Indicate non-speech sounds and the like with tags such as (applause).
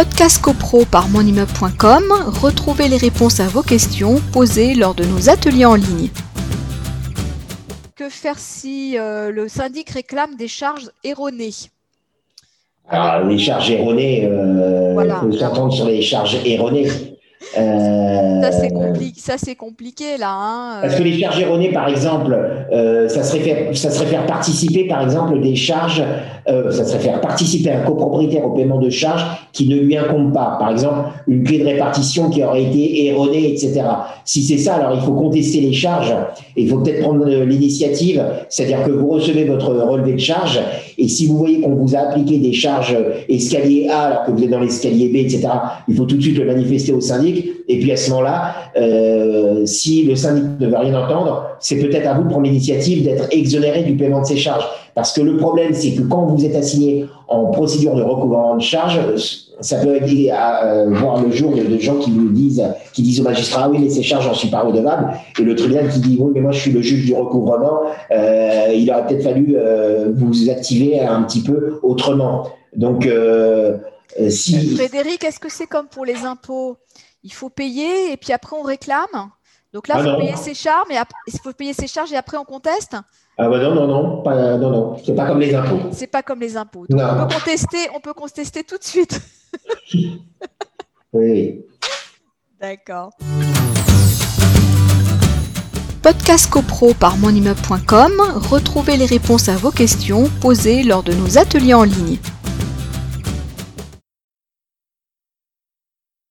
Podcast CoPro par monimmeuble.com, retrouvez les réponses à vos questions posées lors de nos ateliers en ligne. Que faire si euh, le syndic réclame des charges erronées? Alors, les charges erronées, euh, Voilà. faut s'entendre sur les charges erronées. Euh, Ça, c'est compli- ça, c'est compliqué, là. hein, Parce que euh, les charges erronées, par exemple, euh, ça, serait faire, ça serait faire participer, par exemple, des charges, euh, ça serait faire participer un copropriétaire au paiement de charges qui ne lui incombe pas. Par exemple, une clé de répartition qui aurait été erronée, etc. Si c'est ça, alors il faut contester les charges et il faut peut-être prendre euh, l'initiative, c'est-à-dire que vous recevez votre relevé de charges et si vous voyez qu'on vous a appliqué des charges escalier A alors que vous êtes dans l'escalier B, etc., il faut tout de suite le manifester au syndic. Et puis à ce moment-là, euh, si le syndic ne veut rien entendre, c'est peut-être à vous de prendre l'initiative d'être exonéré du paiement de ces charges. Parce que le problème, c'est que quand vous êtes assigné en procédure de recouvrement de charges, ça peut aider à euh, voir le jour de, gens qui vous disent, qui disent au magistrat, ah oui, mais ces charges, j'en suis pas redevable. Et le tribunal qui dit, oui, mais moi, je suis le juge du recouvrement, euh, il aurait peut-être fallu euh, vous activer un petit peu autrement. Donc, euh, euh, si, Frédéric, est-ce que c'est comme pour les impôts? Il faut payer et puis après on réclame Donc là, Ah il faut non. payer ses charges, mais il faut payer ses charges et après on conteste ah bah non, non, non, pas, non, non, c'est pas comme les impôts. C'est pas comme les impôts. Donc on peut contester, on peut contester tout de suite. (laughs) Oui. D'accord. Podcast CoPro par monimmeuble.com, retrouvez les réponses à vos questions posées lors de nos ateliers en ligne.